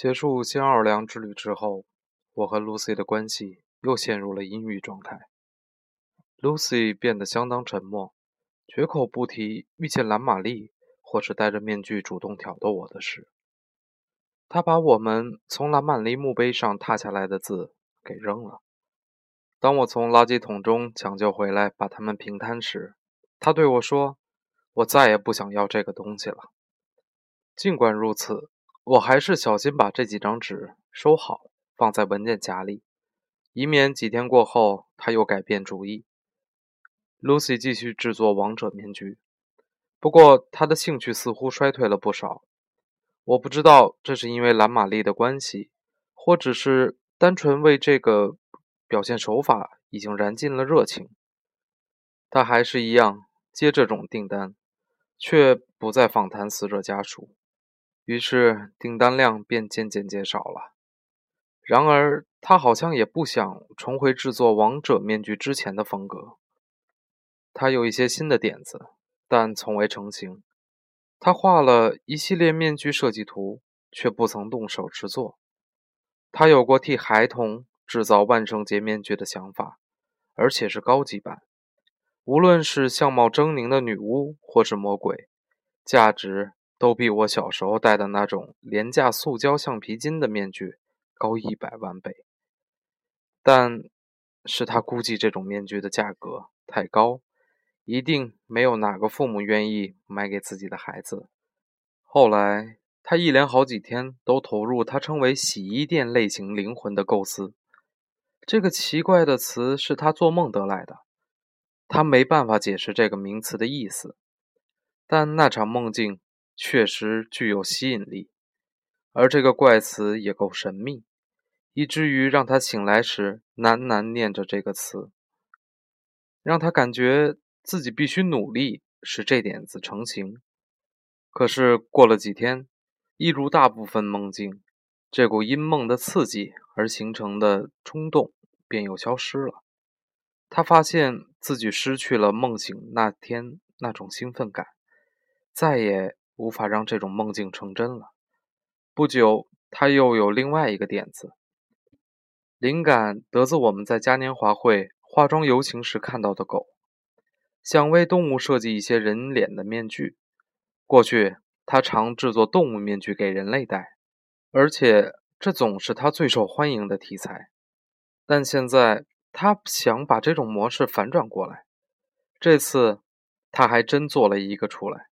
结束新奥尔良之旅之后，我和 Lucy 的关系又陷入了阴郁状态。Lucy 变得相当沉默，绝口不提遇见蓝玛丽或是戴着面具主动挑逗我的事。她把我们从蓝玛丽墓碑上踏下来的字给扔了。当我从垃圾桶中抢救回来，把它们平摊时，她对我说：“我再也不想要这个东西了。”尽管如此。我还是小心把这几张纸收好，放在文件夹里，以免几天过后他又改变主意。Lucy 继续制作王者面具，不过她的兴趣似乎衰退了不少。我不知道这是因为蓝玛丽的关系，或只是单纯为这个表现手法已经燃尽了热情。他还是一样接这种订单，却不再访谈死者家属。于是订单量便渐渐减少了。然而，他好像也不想重回制作王者面具之前的风格。他有一些新的点子，但从未成型。他画了一系列面具设计图，却不曾动手制作。他有过替孩童制造万圣节面具的想法，而且是高级版。无论是相貌狰狞的女巫，或是魔鬼，价值。都比我小时候戴的那种廉价塑胶橡皮筋的面具高一百万倍，但是他估计这种面具的价格太高，一定没有哪个父母愿意买给自己的孩子。后来，他一连好几天都投入他称为“洗衣店类型灵魂”的构思。这个奇怪的词是他做梦得来的，他没办法解释这个名词的意思，但那场梦境。确实具有吸引力，而这个怪词也够神秘，以至于让他醒来时喃喃念着这个词，让他感觉自己必须努力使这点子成型。可是过了几天，一如大部分梦境，这股因梦的刺激而形成的冲动便又消失了。他发现自己失去了梦醒那天那种兴奋感，再也。无法让这种梦境成真了。不久，他又有另外一个点子。灵感得自我们在嘉年华会化妆游行时看到的狗，想为动物设计一些人脸的面具。过去，他常制作动物面具给人类戴，而且这总是他最受欢迎的题材。但现在，他想把这种模式反转过来。这次，他还真做了一个出来。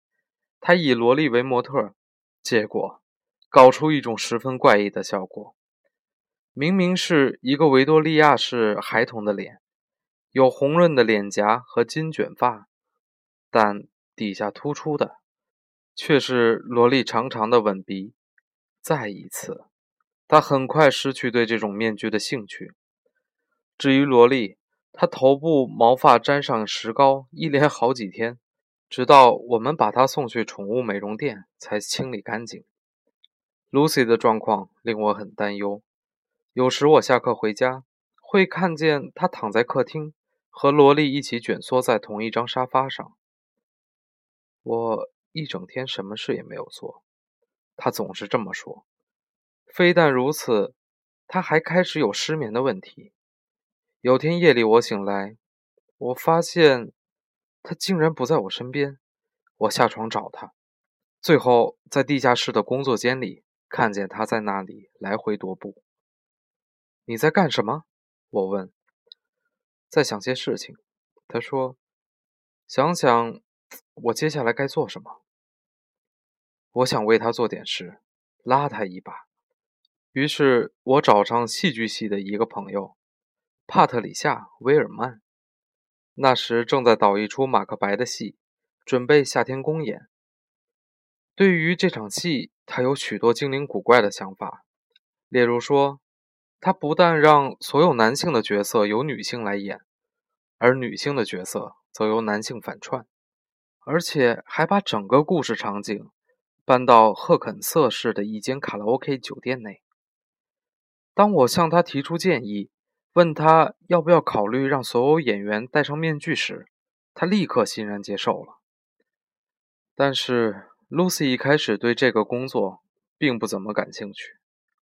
他以萝莉为模特，结果搞出一种十分怪异的效果。明明是一个维多利亚式孩童的脸，有红润的脸颊和金卷发，但底下突出的却是萝莉长长的吻鼻。再一次，他很快失去对这种面具的兴趣。至于萝莉，她头部毛发沾上石膏，一连好几天。直到我们把他送去宠物美容店，才清理干净。Lucy 的状况令我很担忧。有时我下课回家，会看见他躺在客厅，和萝莉一起蜷缩在同一张沙发上。我一整天什么事也没有做，他总是这么说。非但如此，他还开始有失眠的问题。有天夜里，我醒来，我发现。他竟然不在我身边，我下床找他，最后在地下室的工作间里看见他在那里来回踱步。你在干什么？我问。在想些事情，他说。想想我接下来该做什么。我想为他做点事，拉他一把。于是我找上戏剧系的一个朋友，帕特里夏·威尔曼。那时正在导一出马克白的戏，准备夏天公演。对于这场戏，他有许多精灵古怪的想法，例如说，他不但让所有男性的角色由女性来演，而女性的角色则由男性反串，而且还把整个故事场景搬到赫肯瑟市的一间卡拉 OK 酒店内。当我向他提出建议，问他要不要考虑让所有演员戴上面具时，他立刻欣然接受了。但是 Lucy 一开始对这个工作并不怎么感兴趣。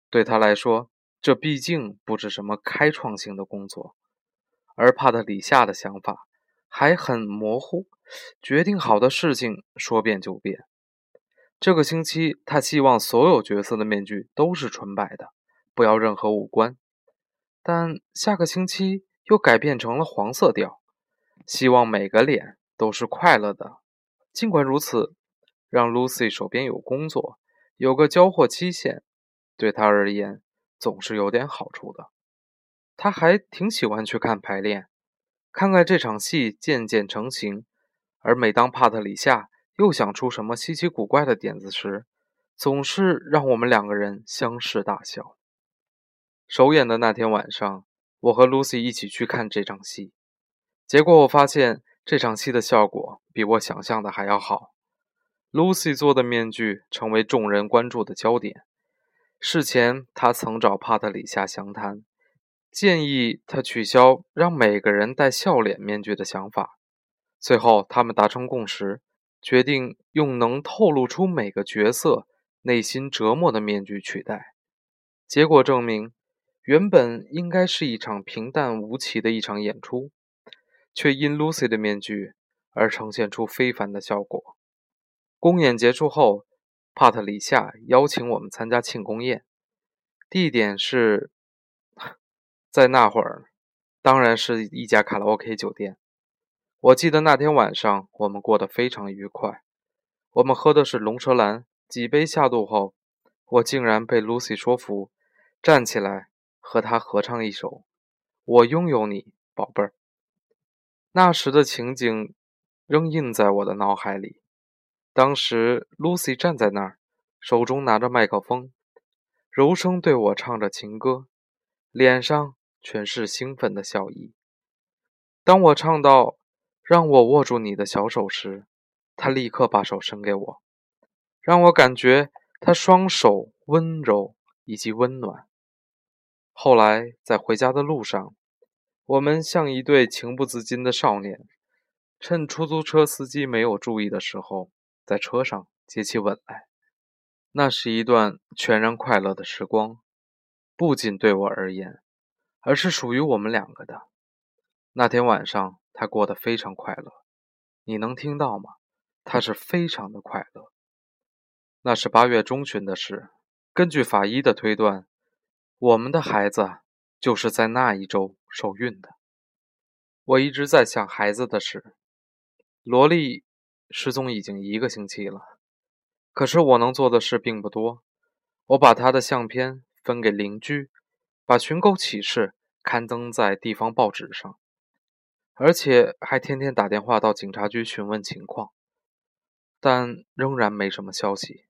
对他来说，这毕竟不是什么开创性的工作。而帕特里夏的想法还很模糊，决定好的事情说变就变。这个星期，他希望所有角色的面具都是纯白的，不要任何五官。但下个星期又改变成了黄色调，希望每个脸都是快乐的。尽管如此，让 Lucy 手边有工作，有个交货期限，对他而言总是有点好处的。他还挺喜欢去看排练，看看这场戏渐渐成型。而每当帕特里夏又想出什么稀奇古怪的点子时，总是让我们两个人相视大笑。首演的那天晚上，我和 Lucy 一起去看这场戏，结果我发现这场戏的效果比我想象的还要好。Lucy 做的面具成为众人关注的焦点。事前，他曾找帕特里夏详谈，建议他取消让每个人戴笑脸面具的想法。最后，他们达成共识，决定用能透露出每个角色内心折磨的面具取代。结果证明。原本应该是一场平淡无奇的一场演出，却因 Lucy 的面具而呈现出非凡的效果。公演结束后，帕特里夏邀请我们参加庆功宴，地点是在那会儿，当然是一家卡拉 OK 酒店。我记得那天晚上我们过得非常愉快，我们喝的是龙舌兰，几杯下肚后，我竟然被 Lucy 说服，站起来。和他合唱一首《我拥有你，宝贝儿》。那时的情景仍印在我的脑海里。当时，Lucy 站在那儿，手中拿着麦克风，柔声对我唱着情歌，脸上全是兴奋的笑意。当我唱到“让我握住你的小手”时，他立刻把手伸给我，让我感觉他双手温柔以及温暖。后来，在回家的路上，我们像一对情不自禁的少年，趁出租车司机没有注意的时候，在车上接起吻来。那是一段全然快乐的时光，不仅对我而言，而是属于我们两个的。那天晚上，他过得非常快乐，你能听到吗？他是非常的快乐。那是八月中旬的事，根据法医的推断。我们的孩子就是在那一周受孕的。我一直在想孩子的事。萝莉失踪已经一个星期了，可是我能做的事并不多。我把她的相片分给邻居，把寻狗启事刊登在地方报纸上，而且还天天打电话到警察局询问情况，但仍然没什么消息，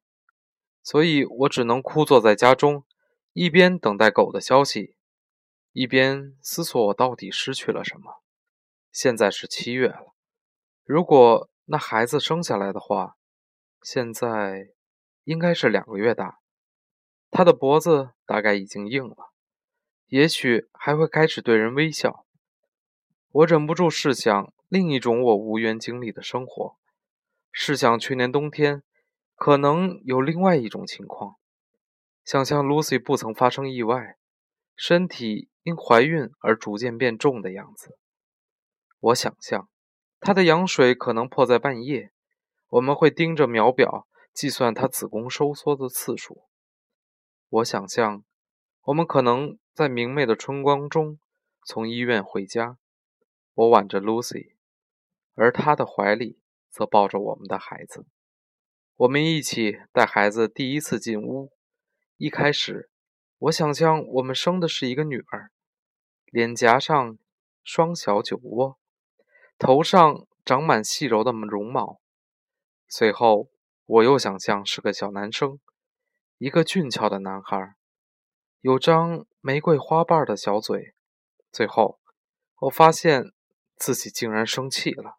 所以我只能枯坐在家中。一边等待狗的消息，一边思索我到底失去了什么。现在是七月了，如果那孩子生下来的话，现在应该是两个月大，他的脖子大概已经硬了，也许还会开始对人微笑。我忍不住试想另一种我无缘经历的生活，试想去年冬天可能有另外一种情况。想象 Lucy 不曾发生意外，身体因怀孕而逐渐变重的样子。我想象她的羊水可能破在半夜，我们会盯着秒表计算她子宫收缩的次数。我想象我们可能在明媚的春光中从医院回家，我挽着 Lucy，而她的怀里则抱着我们的孩子。我们一起带孩子第一次进屋。一开始，我想象我们生的是一个女儿，脸颊上双小酒窝，头上长满细柔的绒毛。随后，我又想象是个小男生，一个俊俏的男孩，有张玫瑰花瓣的小嘴。最后，我发现自己竟然生气了，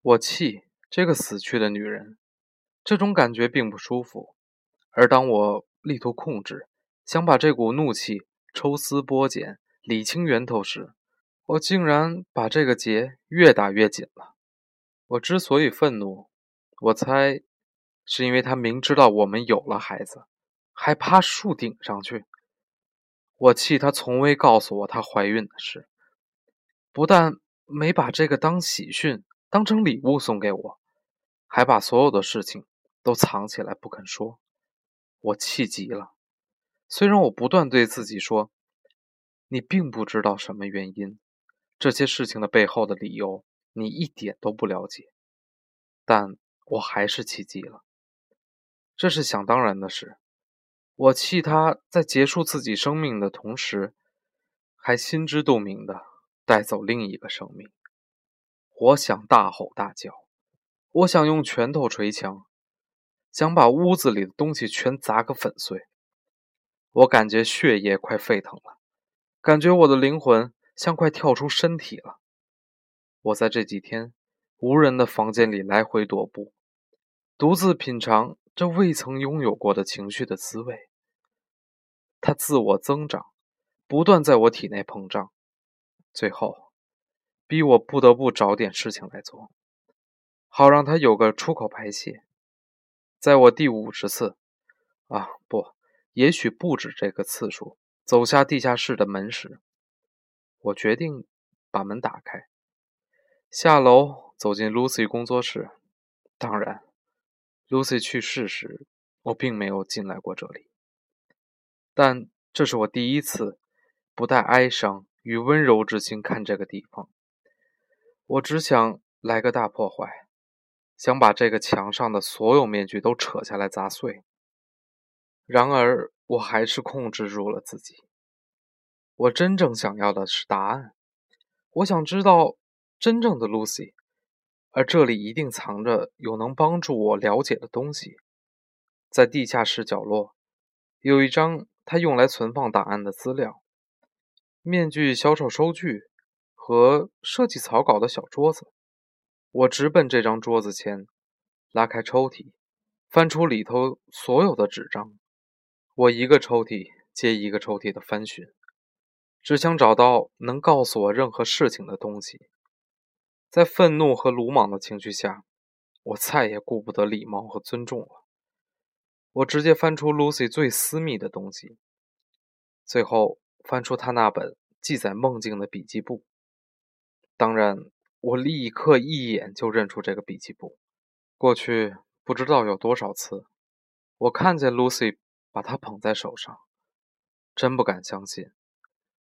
我气这个死去的女人，这种感觉并不舒服。而当我力图控制，想把这股怒气抽丝剥茧、理清源头时，我竟然把这个结越打越紧了。我之所以愤怒，我猜是因为他明知道我们有了孩子，还爬树顶上去，我气她从未告诉我她怀孕的事，不但没把这个当喜讯、当成礼物送给我，还把所有的事情都藏起来不肯说。我气极了。虽然我不断对自己说：“你并不知道什么原因，这些事情的背后的理由你一点都不了解。”但我还是气极了。这是想当然的事。我气他在结束自己生命的同时，还心知肚明的带走另一个生命。我想大吼大叫，我想用拳头捶墙，想把屋子里的东西全砸个粉碎。我感觉血液快沸腾了，感觉我的灵魂像快跳出身体了。我在这几天无人的房间里来回踱步，独自品尝。这未曾拥有过的情绪的滋味，它自我增长，不断在我体内膨胀，最后逼我不得不找点事情来做，好让它有个出口排泄。在我第五十次，啊不，也许不止这个次数，走下地下室的门时，我决定把门打开，下楼走进 Lucy 工作室，当然。Lucy 去世时，我并没有进来过这里，但这是我第一次不带哀伤与温柔之心看这个地方。我只想来个大破坏，想把这个墙上的所有面具都扯下来砸碎。然而，我还是控制住了自己。我真正想要的是答案，我想知道真正的 Lucy。而这里一定藏着有能帮助我了解的东西。在地下室角落，有一张他用来存放档案的资料、面具销售收据和设计草稿的小桌子。我直奔这张桌子前，拉开抽屉，翻出里头所有的纸张。我一个抽屉接一个抽屉的翻寻，只想找到能告诉我任何事情的东西。在愤怒和鲁莽的情绪下，我再也顾不得礼貌和尊重了。我直接翻出 Lucy 最私密的东西，最后翻出她那本记载梦境的笔记簿。当然，我立刻一眼就认出这个笔记簿。过去不知道有多少次，我看见 Lucy 把它捧在手上，真不敢相信，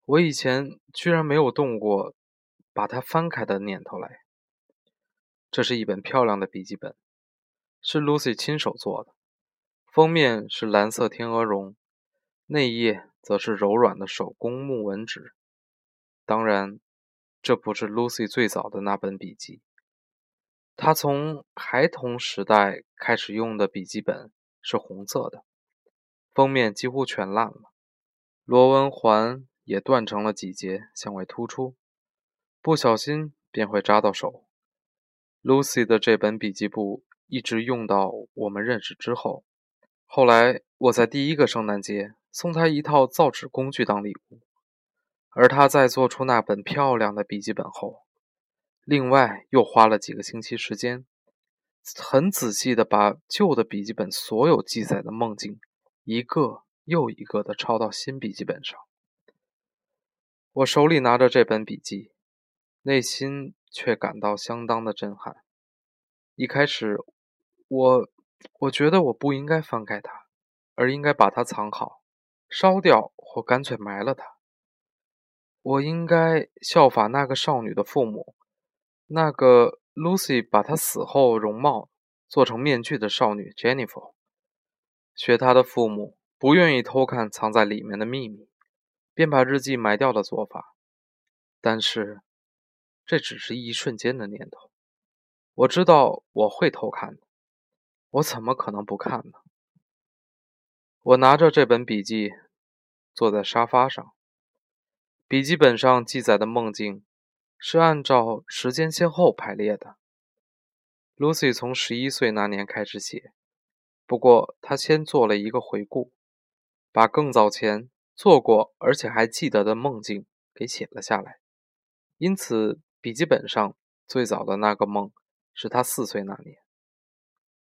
我以前居然没有动过。把它翻开的念头来。这是一本漂亮的笔记本，是 Lucy 亲手做的。封面是蓝色天鹅绒，内页则是柔软的手工木纹纸。当然，这不是 Lucy 最早的那本笔记。她从孩童时代开始用的笔记本是红色的，封面几乎全烂了，螺纹环也断成了几节，向外突出。不小心便会扎到手。Lucy 的这本笔记簿一直用到我们认识之后。后来我在第一个圣诞节送她一套造纸工具当礼物，而他在做出那本漂亮的笔记本后，另外又花了几个星期时间，很仔细地把旧的笔记本所有记载的梦境一个又一个地抄到新笔记本上。我手里拿着这本笔记。内心却感到相当的震撼。一开始，我我觉得我不应该翻开它，而应该把它藏好，烧掉或干脆埋了它。我应该效法那个少女的父母，那个 Lucy 把她死后容貌做成面具的少女 Jennifer，学她的父母不愿意偷看藏在里面的秘密，便把日记埋掉的做法。但是。这只是一瞬间的念头。我知道我会偷看的，我怎么可能不看呢？我拿着这本笔记，坐在沙发上。笔记本上记载的梦境是按照时间先后排列的。Lucy 从十一岁那年开始写，不过她先做了一个回顾，把更早前做过而且还记得的梦境给写了下来，因此。笔记本上最早的那个梦是他四岁那年，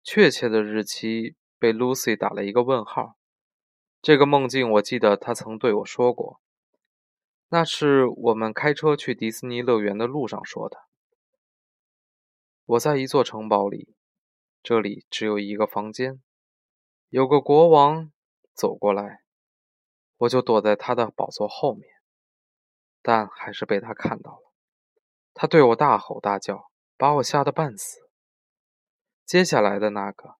确切的日期被 Lucy 打了一个问号。这个梦境，我记得他曾对我说过，那是我们开车去迪士尼乐园的路上说的。我在一座城堡里，这里只有一个房间，有个国王走过来，我就躲在他的宝座后面，但还是被他看到了。他对我大吼大叫，把我吓得半死。接下来的那个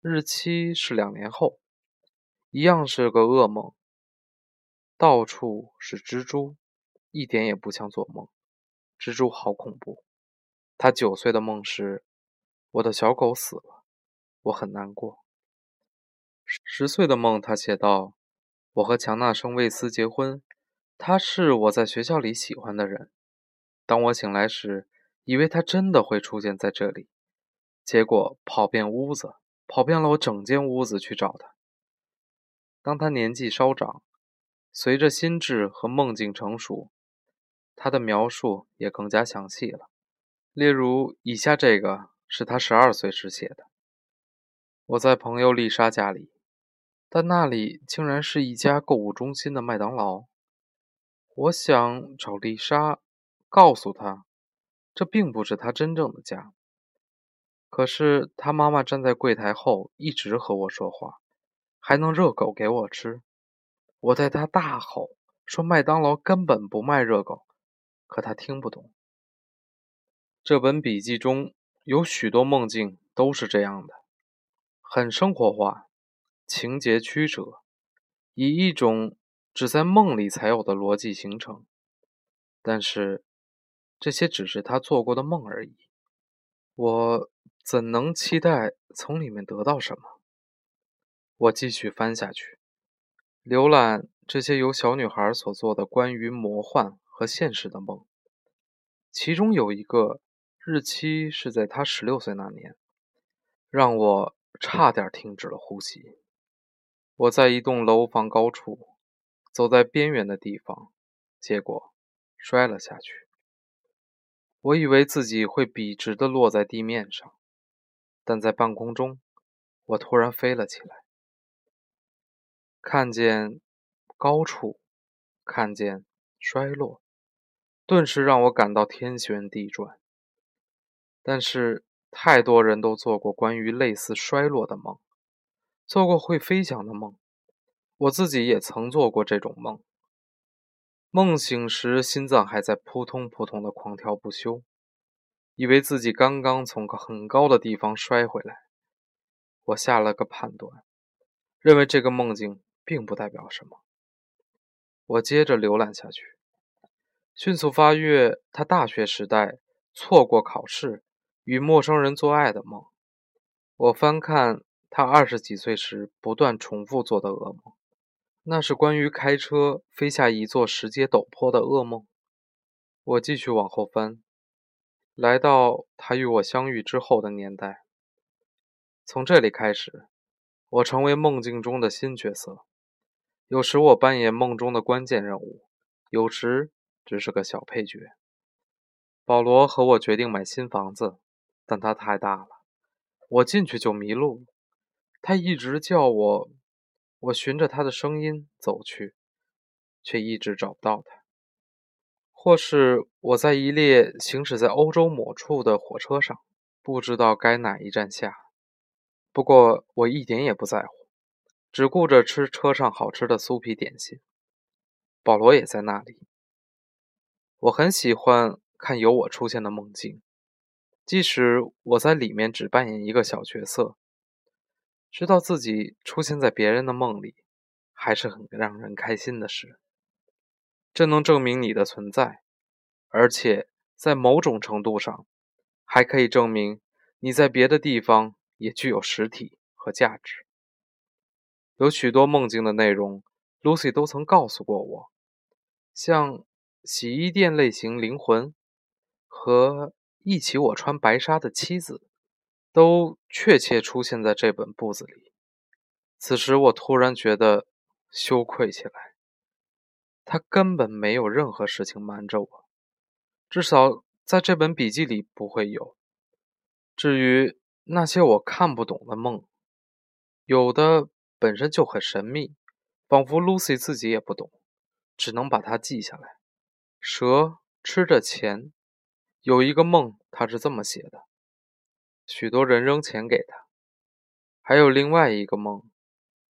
日期是两年后。一样是个噩梦，到处是蜘蛛，一点也不像做梦。蜘蛛好恐怖。他九岁的梦是我的小狗死了，我很难过。十岁的梦，他写道：我和强纳生·魏斯结婚，他是我在学校里喜欢的人。当我醒来时，以为他真的会出现在这里，结果跑遍屋子，跑遍了我整间屋子去找他。当他年纪稍长，随着心智和梦境成熟，他的描述也更加详细了。例如，以下这个是他十二岁时写的：“我在朋友丽莎家里，但那里竟然是一家购物中心的麦当劳。我想找丽莎，告诉她，这并不是她真正的家。可是她妈妈站在柜台后，一直和我说话。”还能热狗给我吃，我对他大吼说：“麦当劳根本不卖热狗。”可他听不懂。这本笔记中有许多梦境都是这样的，很生活化，情节曲折，以一种只在梦里才有的逻辑形成。但是这些只是他做过的梦而已，我怎能期待从里面得到什么？我继续翻下去，浏览这些由小女孩所做的关于魔幻和现实的梦。其中有一个日期是在她十六岁那年，让我差点停止了呼吸。我在一栋楼房高处，走在边缘的地方，结果摔了下去。我以为自己会笔直地落在地面上，但在半空中，我突然飞了起来。看见高处，看见衰落，顿时让我感到天旋地转。但是太多人都做过关于类似衰落的梦，做过会飞翔的梦。我自己也曾做过这种梦。梦醒时，心脏还在扑通扑通的狂跳不休，以为自己刚刚从个很高的地方摔回来。我下了个判断，认为这个梦境。并不代表什么。我接着浏览下去，迅速发阅他大学时代错过考试、与陌生人做爱的梦。我翻看他二十几岁时不断重复做的噩梦，那是关于开车飞下一座石阶陡坡的噩梦。我继续往后翻，来到他与我相遇之后的年代。从这里开始，我成为梦境中的新角色。有时我扮演梦中的关键人物，有时只是个小配角。保罗和我决定买新房子，但它太大了，我进去就迷路。他一直叫我，我循着他的声音走去，却一直找不到他。或是我在一列行驶在欧洲某处的火车上，不知道该哪一站下。不过我一点也不在乎。只顾着吃车上好吃的酥皮点心，保罗也在那里。我很喜欢看有我出现的梦境，即使我在里面只扮演一个小角色，知道自己出现在别人的梦里，还是很让人开心的事。这能证明你的存在，而且在某种程度上，还可以证明你在别的地方也具有实体和价值。有许多梦境的内容，Lucy 都曾告诉过我，像洗衣店类型灵魂和一起我穿白纱的妻子，都确切出现在这本簿子里。此时我突然觉得羞愧起来。他根本没有任何事情瞒着我，至少在这本笔记里不会有。至于那些我看不懂的梦，有的。本身就很神秘，仿佛 Lucy 自己也不懂，只能把它记下来。蛇吃着钱，有一个梦，他是这么写的：许多人扔钱给他。还有另外一个梦，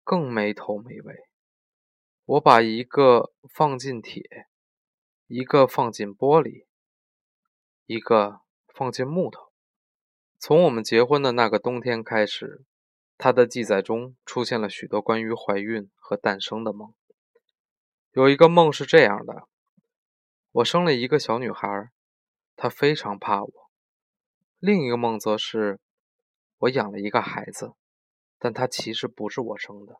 更没头没尾。我把一个放进铁，一个放进玻璃，一个放进木头。从我们结婚的那个冬天开始，他的记载中出现了许多关于怀孕和诞生的梦。有一个梦是这样的：我生了一个小女孩，她非常怕我。另一个梦则是我养了一个孩子，但他其实不是我生的。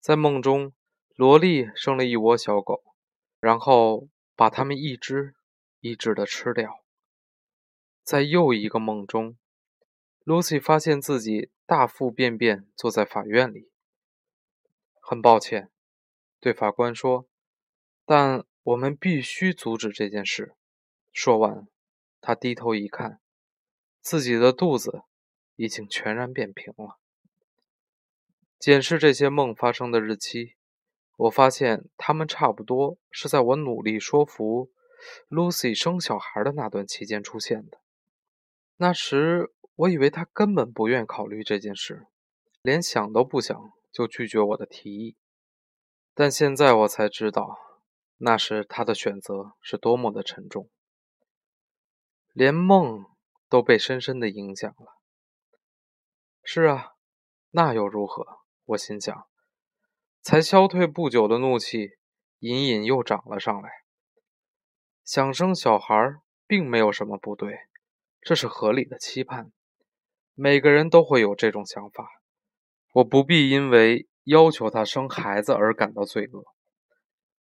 在梦中，萝莉生了一窝小狗，然后把它们一只一只的吃掉。在又一个梦中，Lucy 发现自己大腹便便坐在法院里。很抱歉，对法官说，但我们必须阻止这件事。说完，他低头一看，自己的肚子已经全然变平了。检视这些梦发生的日期，我发现他们差不多是在我努力说服 Lucy 生小孩的那段期间出现的。那时，我以为他根本不愿考虑这件事，连想都不想就拒绝我的提议。但现在我才知道，那时他的选择是多么的沉重，连梦都被深深的影响了。是啊，那又如何？我心想，才消退不久的怒气隐隐又涨了上来。想生小孩并没有什么不对。这是合理的期盼，每个人都会有这种想法。我不必因为要求他生孩子而感到罪恶。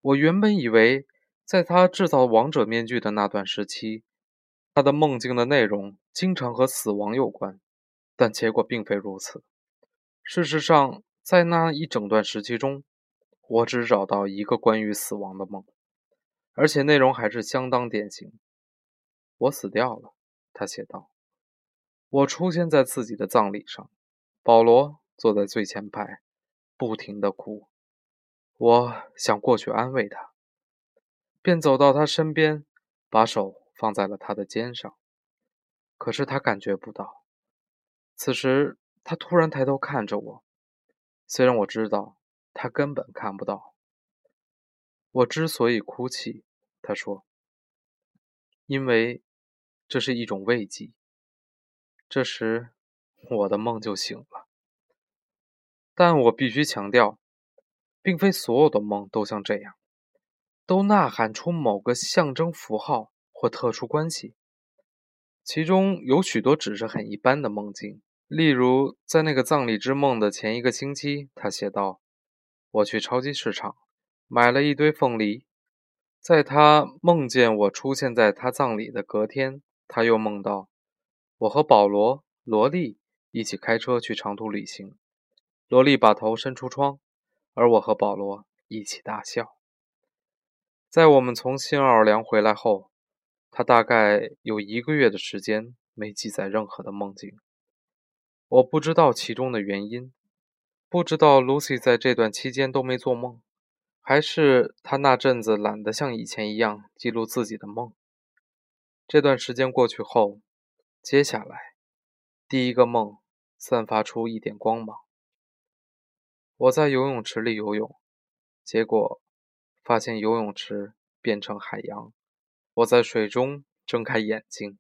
我原本以为，在他制造王者面具的那段时期，他的梦境的内容经常和死亡有关，但结果并非如此。事实上，在那一整段时期中，我只找到一个关于死亡的梦，而且内容还是相当典型。我死掉了。他写道：“我出现在自己的葬礼上，保罗坐在最前排，不停地哭。我想过去安慰他，便走到他身边，把手放在了他的肩上。可是他感觉不到。此时，他突然抬头看着我，虽然我知道他根本看不到。我之所以哭泣，他说，因为。”这是一种慰藉。这时，我的梦就醒了。但我必须强调，并非所有的梦都像这样，都呐喊出某个象征符号或特殊关系。其中有许多只是很一般的梦境。例如，在那个葬礼之梦的前一个星期，他写道：“我去超级市场买了一堆凤梨。”在他梦见我出现在他葬礼的隔天。他又梦到，我和保罗、罗莉一起开车去长途旅行。罗莉把头伸出窗，而我和保罗一起大笑。在我们从新奥尔良回来后，他大概有一个月的时间没记载任何的梦境。我不知道其中的原因，不知道 Lucy 在这段期间都没做梦，还是他那阵子懒得像以前一样记录自己的梦。这段时间过去后，接下来第一个梦散发出一点光芒。我在游泳池里游泳，结果发现游泳池变成海洋。我在水中睁开眼睛，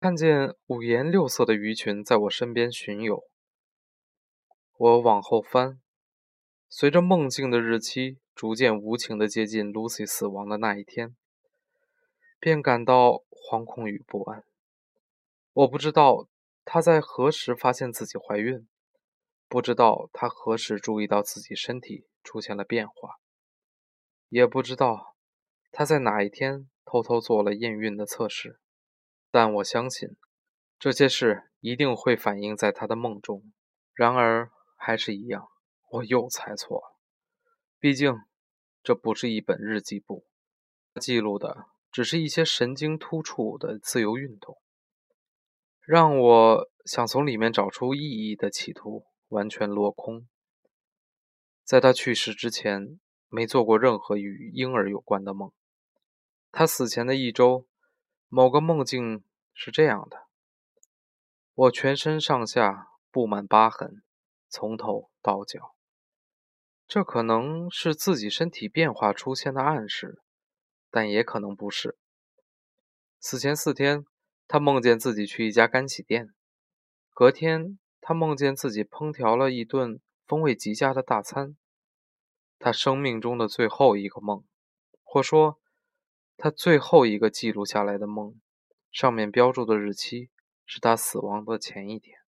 看见五颜六色的鱼群在我身边巡游。我往后翻，随着梦境的日期逐渐无情地接近 Lucy 死亡的那一天，便感到。惶恐与不安。我不知道她在何时发现自己怀孕，不知道她何时注意到自己身体出现了变化，也不知道她在哪一天偷偷做了验孕的测试。但我相信这些事一定会反映在她的梦中。然而，还是一样，我又猜错了。毕竟，这不是一本日记簿，记录的。只是一些神经突触的自由运动，让我想从里面找出意义的企图完全落空。在他去世之前，没做过任何与婴儿有关的梦。他死前的一周，某个梦境是这样的：我全身上下布满疤痕，从头到脚。这可能是自己身体变化出现的暗示，但也可能不是。死前四天，他梦见自己去一家干洗店；隔天，他梦见自己烹调了一顿风味极佳的大餐。他生命中的最后一个梦，或说他最后一个记录下来的梦，上面标注的日期是他死亡的前一天。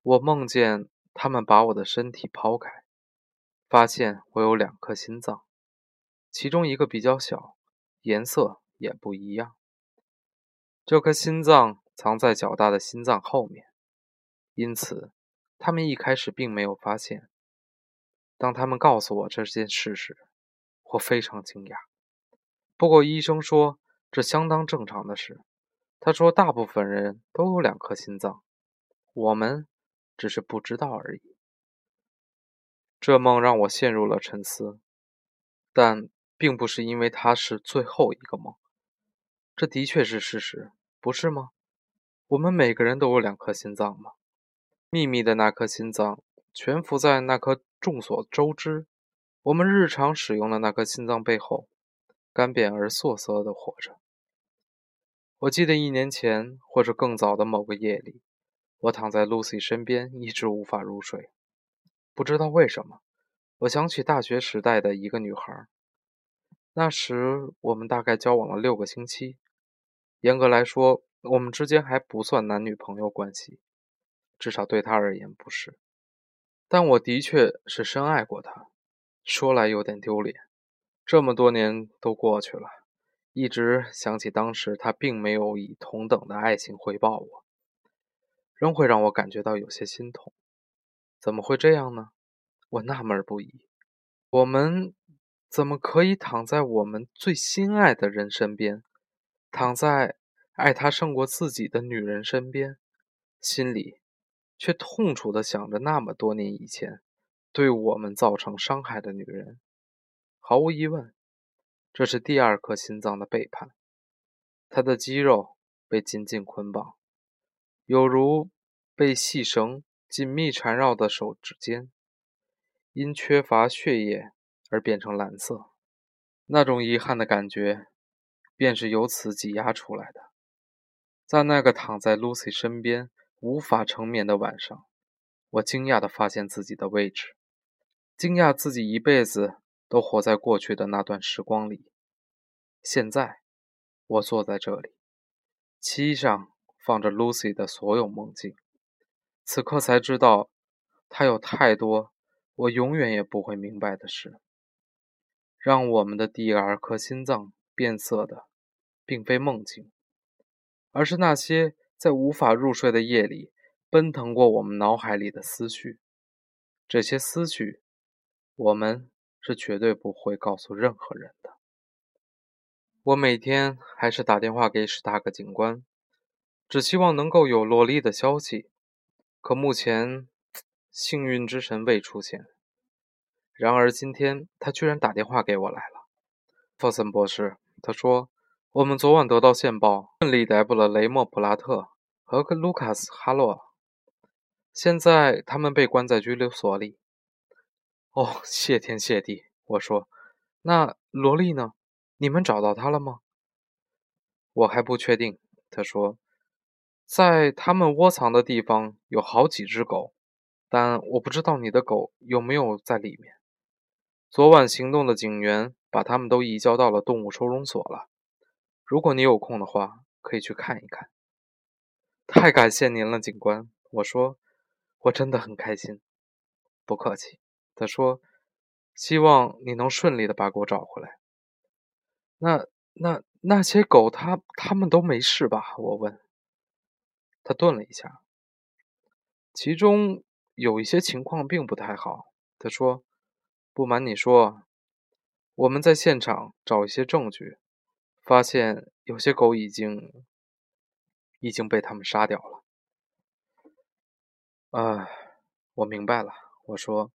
我梦见。他们把我的身体抛开，发现我有两颗心脏，其中一个比较小，颜色也不一样。这颗心脏藏在较大的心脏后面，因此他们一开始并没有发现。当他们告诉我这件事时，我非常惊讶。不过医生说这相当正常的事。他说大部分人都有两颗心脏，我们。只是不知道而已。这梦让我陷入了沉思，但并不是因为它是最后一个梦。这的确是事实，不是吗？我们每个人都有两颗心脏吗？秘密的那颗心脏蜷伏在那颗众所周知、我们日常使用的那颗心脏背后，干瘪而瑟瑟地活着。我记得一年前，或者更早的某个夜里。我躺在 Lucy 身边，一直无法入睡。不知道为什么，我想起大学时代的一个女孩。那时我们大概交往了六个星期，严格来说，我们之间还不算男女朋友关系，至少对他而言不是。但我的确是深爱过他。说来有点丢脸，这么多年都过去了，一直想起当时他并没有以同等的爱情回报我。仍会让我感觉到有些心痛，怎么会这样呢？我纳闷不已。我们怎么可以躺在我们最心爱的人身边，躺在爱他胜过自己的女人身边，心里却痛楚地想着那么多年以前对我们造成伤害的女人？毫无疑问，这是第二颗心脏的背叛。他的肌肉被紧紧捆绑。有如被细绳紧密缠绕的手指尖，因缺乏血液而变成蓝色。那种遗憾的感觉，便是由此挤压出来的。在那个躺在 Lucy 身边无法成眠的晚上，我惊讶地发现自己的位置，惊讶自己一辈子都活在过去的那段时光里。现在，我坐在这里，漆上。放着 Lucy 的所有梦境，此刻才知道，她有太多我永远也不会明白的事。让我们的第二颗心脏变色的，并非梦境，而是那些在无法入睡的夜里奔腾过我们脑海里的思绪。这些思绪，我们是绝对不会告诉任何人的。我每天还是打电话给史塔克警官。只希望能够有洛莉的消息，可目前幸运之神未出现。然而今天他居然打电话给我来了，弗森博士。他说：“我们昨晚得到线报，顺利逮捕了雷莫·普拉特和卢卡斯·哈洛，现在他们被关在拘留所里。”哦，谢天谢地！我说：“那萝莉呢？你们找到她了吗？”我还不确定。他说。在他们窝藏的地方有好几只狗，但我不知道你的狗有没有在里面。昨晚行动的警员把他们都移交到了动物收容所了。如果你有空的话，可以去看一看。太感谢您了，警官。我说，我真的很开心。不客气。他说，希望你能顺利的把狗找回来。那那那些狗，它它们都没事吧？我问。他顿了一下，其中有一些情况并不太好。他说：“不瞒你说，我们在现场找一些证据，发现有些狗已经已经被他们杀掉了。”啊，我明白了。我说：“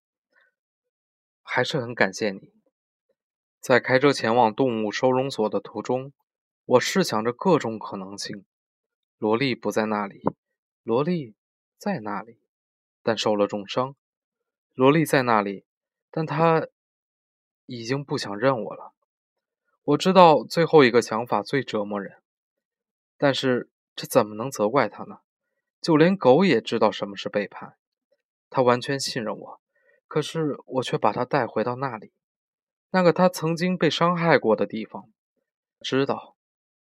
还是很感谢你。在开车前往动物收容所的途中，我试想着各种可能性：萝莉不在那里，萝莉在那里，但受了重伤；萝莉在那里，但她已经不想认我了。我知道最后一个想法最折磨人，但是这怎么能责怪他呢？就连狗也知道什么是背叛，他完全信任我，可是我却把他带回到那里，那个他曾经被伤害过的地方。知道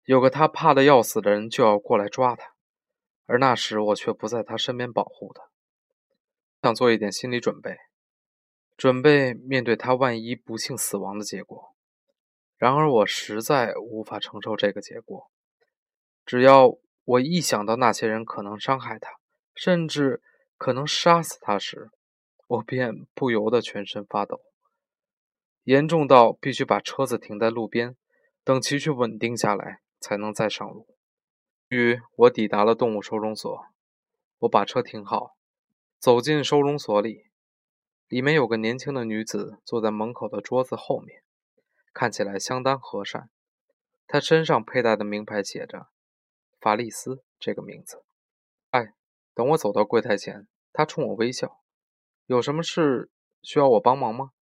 有个他怕的要死的人就要过来抓他，而那时我却不在他身边保护他，想做一点心理准备，准备面对他万一不幸死亡的结果。然而我实在无法承受这个结果，只要。我一想到那些人可能伤害他，甚至可能杀死他时，我便不由得全身发抖，严重到必须把车子停在路边，等情绪稳定下来才能再上路。于，我抵达了动物收容所。我把车停好，走进收容所里，里面有个年轻的女子坐在门口的桌子后面，看起来相当和善。他身上佩戴的名牌写着。法利斯这个名字。哎，等我走到柜台前，他冲我微笑。有什么事需要我帮忙吗？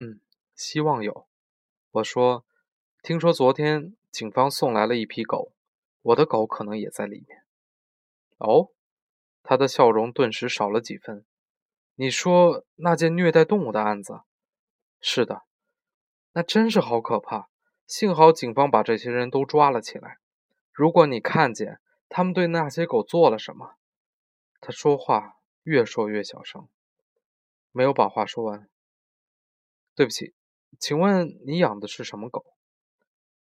嗯，希望有。我说，听说昨天警方送来了一批狗，我的狗可能也在里面。哦，他的笑容顿时少了几分。你说那件虐待动物的案子？是的，那真是好可怕。幸好警方把这些人都抓了起来。如果你看见他们对那些狗做了什么，他说话越说越小声，没有把话说完。对不起，请问你养的是什么狗？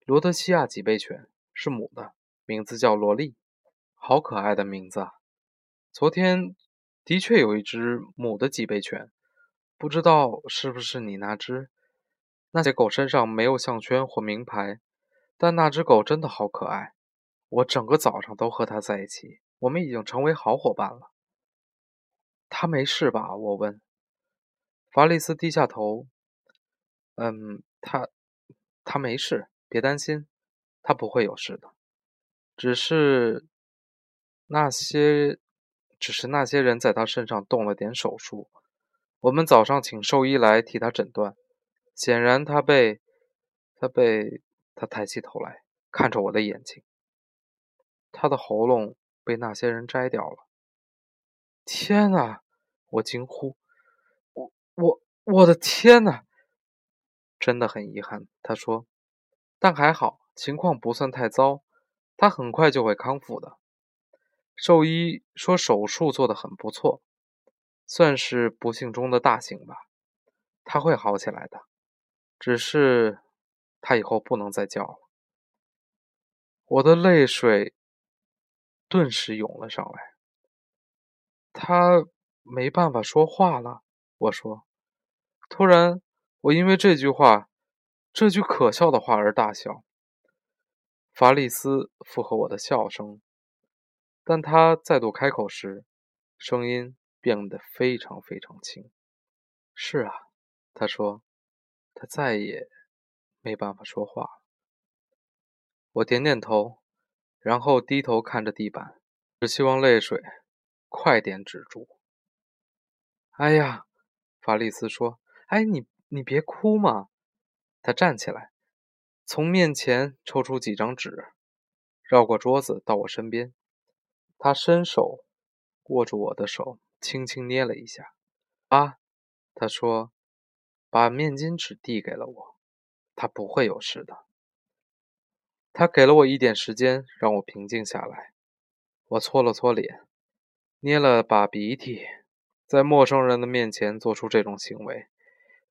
罗德西亚脊背犬，是母的，名字叫萝莉，好可爱的名字啊！昨天的确有一只母的脊背犬，不知道是不是你那只？那些狗身上没有项圈或名牌，但那只狗真的好可爱。我整个早上都和它在一起，我们已经成为好伙伴了。他没事吧？我问。法里斯低下头。嗯，他他没事，别担心，他不会有事的。只是那些，只是那些人在他身上动了点手术。我们早上请兽医来替他诊断，显然他被他被他抬起头来看着我的眼睛。他的喉咙被那些人摘掉了。天哪！我惊呼：“我我我的天哪！”真的很遗憾，他说，但还好，情况不算太糟，他很快就会康复的。兽医说手术做得很不错，算是不幸中的大幸吧。他会好起来的，只是他以后不能再叫了。我的泪水。顿时涌了上来。他没办法说话了。我说。突然，我因为这句话，这句可笑的话而大笑。法里斯附和我的笑声，但他再度开口时，声音变得非常非常轻。是啊，他说，他再也没办法说话。我点点头。然后低头看着地板，只希望泪水快点止住。哎呀，法利斯说：“哎，你你别哭嘛。”他站起来，从面前抽出几张纸，绕过桌子到我身边。他伸手握住我的手，轻轻捏了一下。啊，他说：“把面巾纸递给了我，他不会有事的。”他给了我一点时间，让我平静下来。我搓了搓脸，捏了把鼻涕，在陌生人的面前做出这种行为，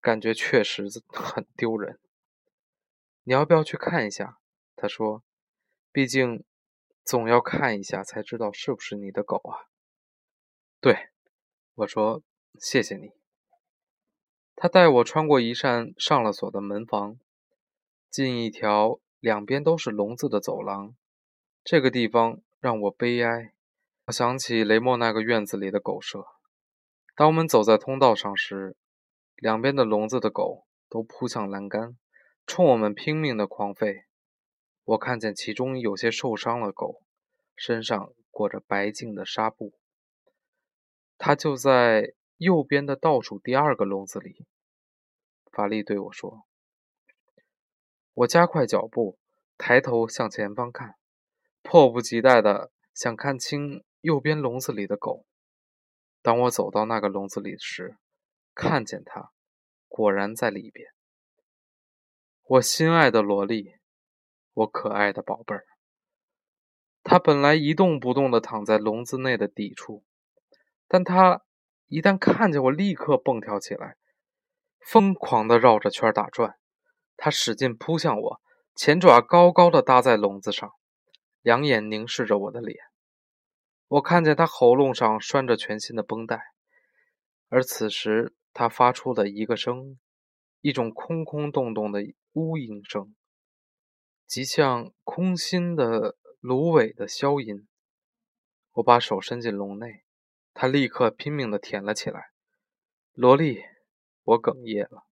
感觉确实很丢人。你要不要去看一下？他说：“毕竟，总要看一下才知道是不是你的狗啊。”对，我说：“谢谢你。”他带我穿过一扇上了锁的门房，进一条。两边都是笼子的走廊，这个地方让我悲哀。我想起雷莫那个院子里的狗舍。当我们走在通道上时，两边的笼子的狗都扑向栏杆，冲我们拼命的狂吠。我看见其中有些受伤了狗，身上裹着白净的纱布。它就在右边的倒数第二个笼子里。法力对我说：“我加快脚步，抬头向前方看，迫不及待的想看清右边笼子里的狗。当我走到那个笼子里时，看见它果然在里边。我心爱的萝莉，我可爱的宝贝儿。它本来一动不动的躺在笼子内的底处，但它一旦看见我，立刻蹦跳起来。”疯狂地绕着圈打转，他使劲扑向我，前爪高高的搭在笼子上，两眼凝视着我的脸。我看见他喉咙上拴着全新的绷带，而此时他发出了一个声，一种空空洞洞的呜咽声，极像空心的芦苇的消音。我把手伸进笼内，他立刻拼命地舔了起来，萝莉。我哽咽了，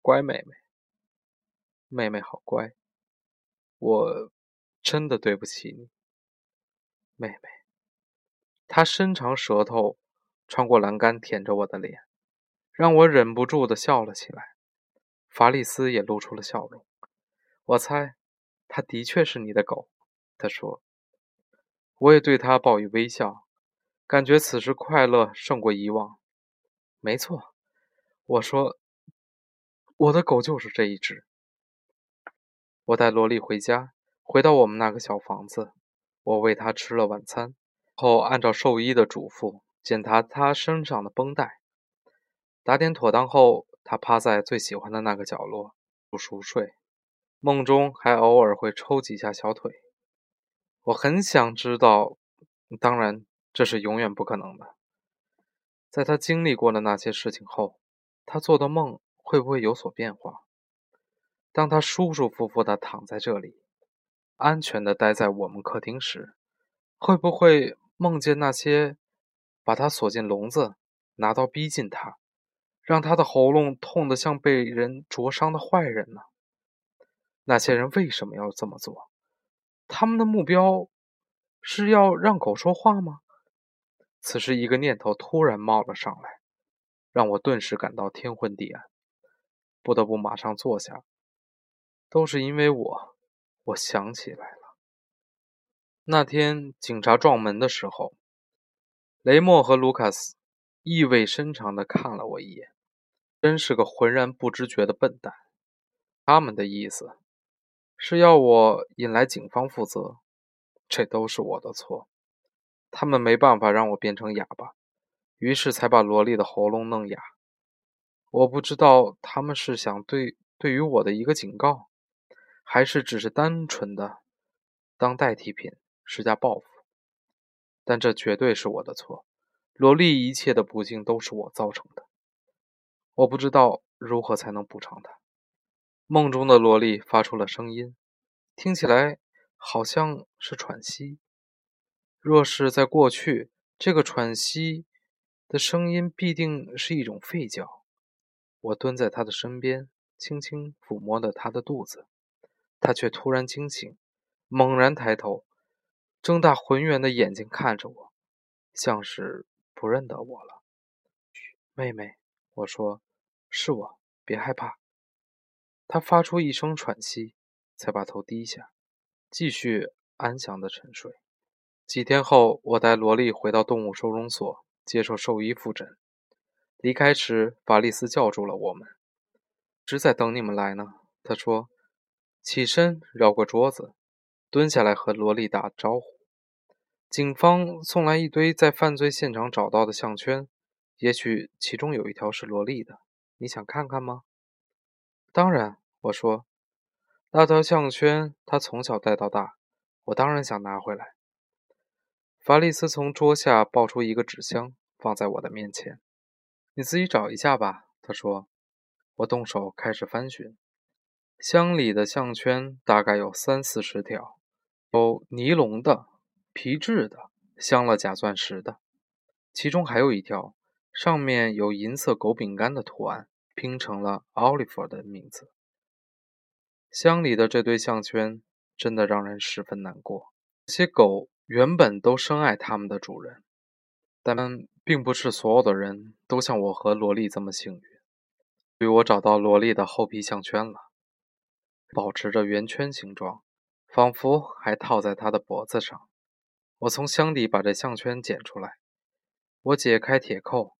乖妹妹，妹妹好乖，我真的对不起你，妹妹。她伸长舌头，穿过栏杆舔着我的脸，让我忍不住的笑了起来。法利斯也露出了笑容。我猜，他的确是你的狗，他说。我也对他报以微笑，感觉此时快乐胜过以往。没错。我说：“我的狗就是这一只。”我带萝莉回家，回到我们那个小房子。我喂它吃了晚餐后，按照兽医的嘱咐检查它身上的绷带。打点妥当后，它趴在最喜欢的那个角落熟睡，梦中还偶尔会抽几下小腿。我很想知道，当然这是永远不可能的。在他经历过了那些事情后。他做的梦会不会有所变化？当他舒舒服服地躺在这里，安全地待在我们客厅时，会不会梦见那些把他锁进笼子、拿刀逼近他、让他的喉咙痛得像被人灼伤的坏人呢？那些人为什么要这么做？他们的目标是要让狗说话吗？此时，一个念头突然冒了上来。让我顿时感到天昏地暗，不得不马上坐下。都是因为我，我想起来了。那天警察撞门的时候，雷默和卢卡斯意味深长地看了我一眼，真是个浑然不知觉的笨蛋。他们的意思是要我引来警方负责，这都是我的错。他们没办法让我变成哑巴。于是才把萝莉的喉咙弄哑。我不知道他们是想对对于我的一个警告，还是只是单纯的当代替品施加报复。但这绝对是我的错，萝莉一切的不幸都是我造成的。我不知道如何才能补偿她。梦中的萝莉发出了声音，听起来好像是喘息。若是在过去，这个喘息。的声音必定是一种吠叫。我蹲在他的身边，轻轻抚摸着他的肚子，他却突然惊醒，猛然抬头，睁大浑圆的眼睛看着我，像是不认得我了。妹妹，我说：“是我，别害怕。”他发出一声喘息，才把头低下，继续安详的沉睡。几天后，我带萝莉回到动物收容所。接受兽医复诊。离开时，法利斯叫住了我们：“只在等你们来呢。”他说，起身绕过桌子，蹲下来和罗莉打招呼。警方送来一堆在犯罪现场找到的项圈，也许其中有一条是罗莉的。你想看看吗？当然，我说，那条项圈他从小戴到大，我当然想拿回来。法利斯从桌下抱出一个纸箱，放在我的面前。“你自己找一下吧。”他说。我动手开始翻寻，箱里的项圈大概有三四十条，有尼龙的、皮质的、镶了假钻石的，其中还有一条上面有银色狗饼干的图案，拼成了 Oliver 的名字。箱里的这对项圈真的让人十分难过。这些狗原本都深爱它们的主人，但并不是所有的人都像我和萝莉这么幸运。于我找到萝莉的厚皮项圈了，保持着圆圈形状，仿佛还套在她的脖子上。我从箱底把这项圈捡出来，我解开铁扣，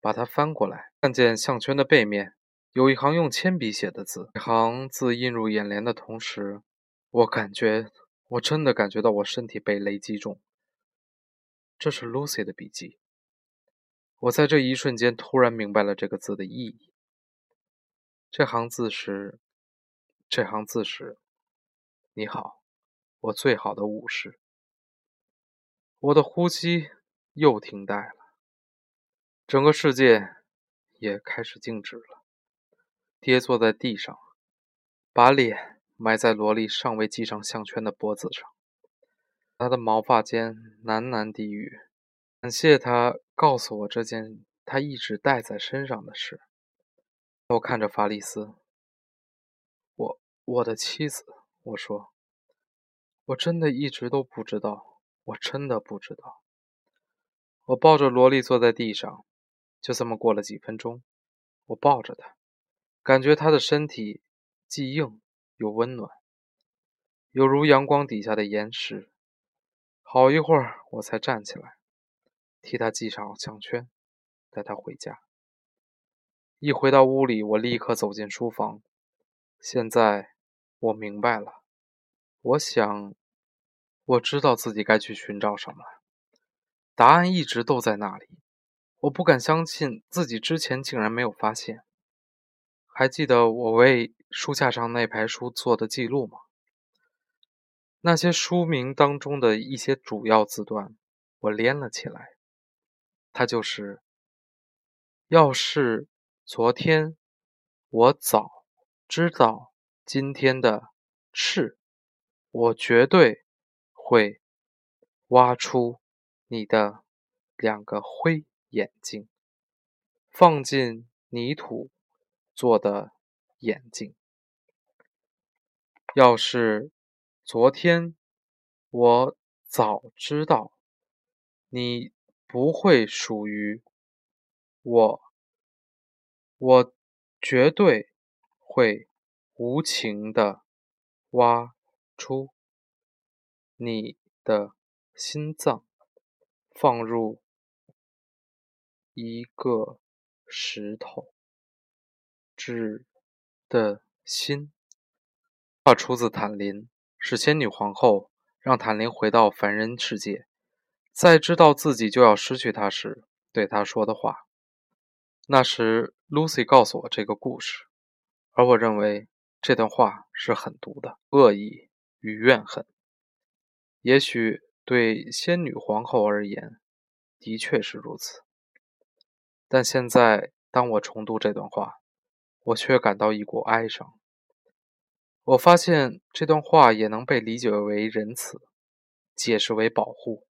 把它翻过来，看见项圈的背面有一行用铅笔写的字。一行字映入眼帘的同时，我感觉，我真的感觉到我身体被雷击中。这是 Lucy 的笔记。我在这一瞬间突然明白了这个字的意义。这行字是：这行字是，你好，我最好的武士。我的呼吸又停带了，整个世界也开始静止了。跌坐在地上，把脸埋在萝莉尚未系上项圈的脖子上，她的毛发间喃喃低语：“感谢他告诉我这件他一直带在身上的事。”我看着法里斯，我我的妻子，我说：“我真的一直都不知道。”我真的不知道。我抱着萝莉坐在地上，就这么过了几分钟。我抱着她，感觉她的身体既硬又温暖，犹如阳光底下的岩石。好一会儿，我才站起来，替他系上项圈，带他回家。一回到屋里，我立刻走进书房。现在我明白了，我想。我知道自己该去寻找什么了，答案一直都在那里。我不敢相信自己之前竟然没有发现。还记得我为书架上那排书做的记录吗？那些书名当中的一些主要字段，我连了起来。它就是：要是昨天我早知道今天的事，我绝对。会挖出你的两个灰眼睛，放进泥土做的眼睛。要是昨天我早知道你不会属于我，我绝对会无情的挖出。你的心脏放入一个石头，指的心。话出自坦林，是仙女皇后让坦林回到凡人世界，在知道自己就要失去他时对他说的话。那时，Lucy 告诉我这个故事，而我认为这段话是狠毒的，恶意与怨恨。也许对仙女皇后而言，的确是如此。但现在，当我重读这段话，我却感到一股哀伤。我发现这段话也能被理解为仁慈，解释为保护。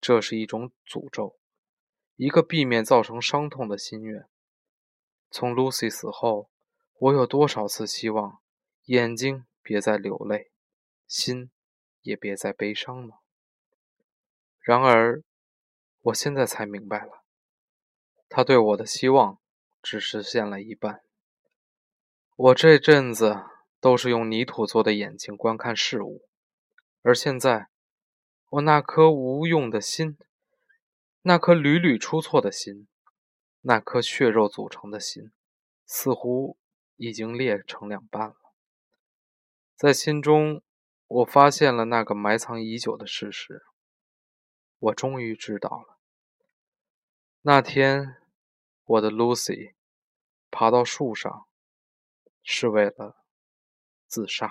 这是一种诅咒，一个避免造成伤痛的心愿。从 Lucy 死后，我有多少次希望眼睛别再流泪，心。也别再悲伤了。然而，我现在才明白了，他对我的希望只实现了一半。我这阵子都是用泥土做的眼睛观看事物，而现在，我那颗无用的心，那颗屡屡出错的心，那颗血肉组成的心，似乎已经裂成两半了，在心中。我发现了那个埋藏已久的事实。我终于知道了，那天我的 Lucy 爬到树上是为了自杀。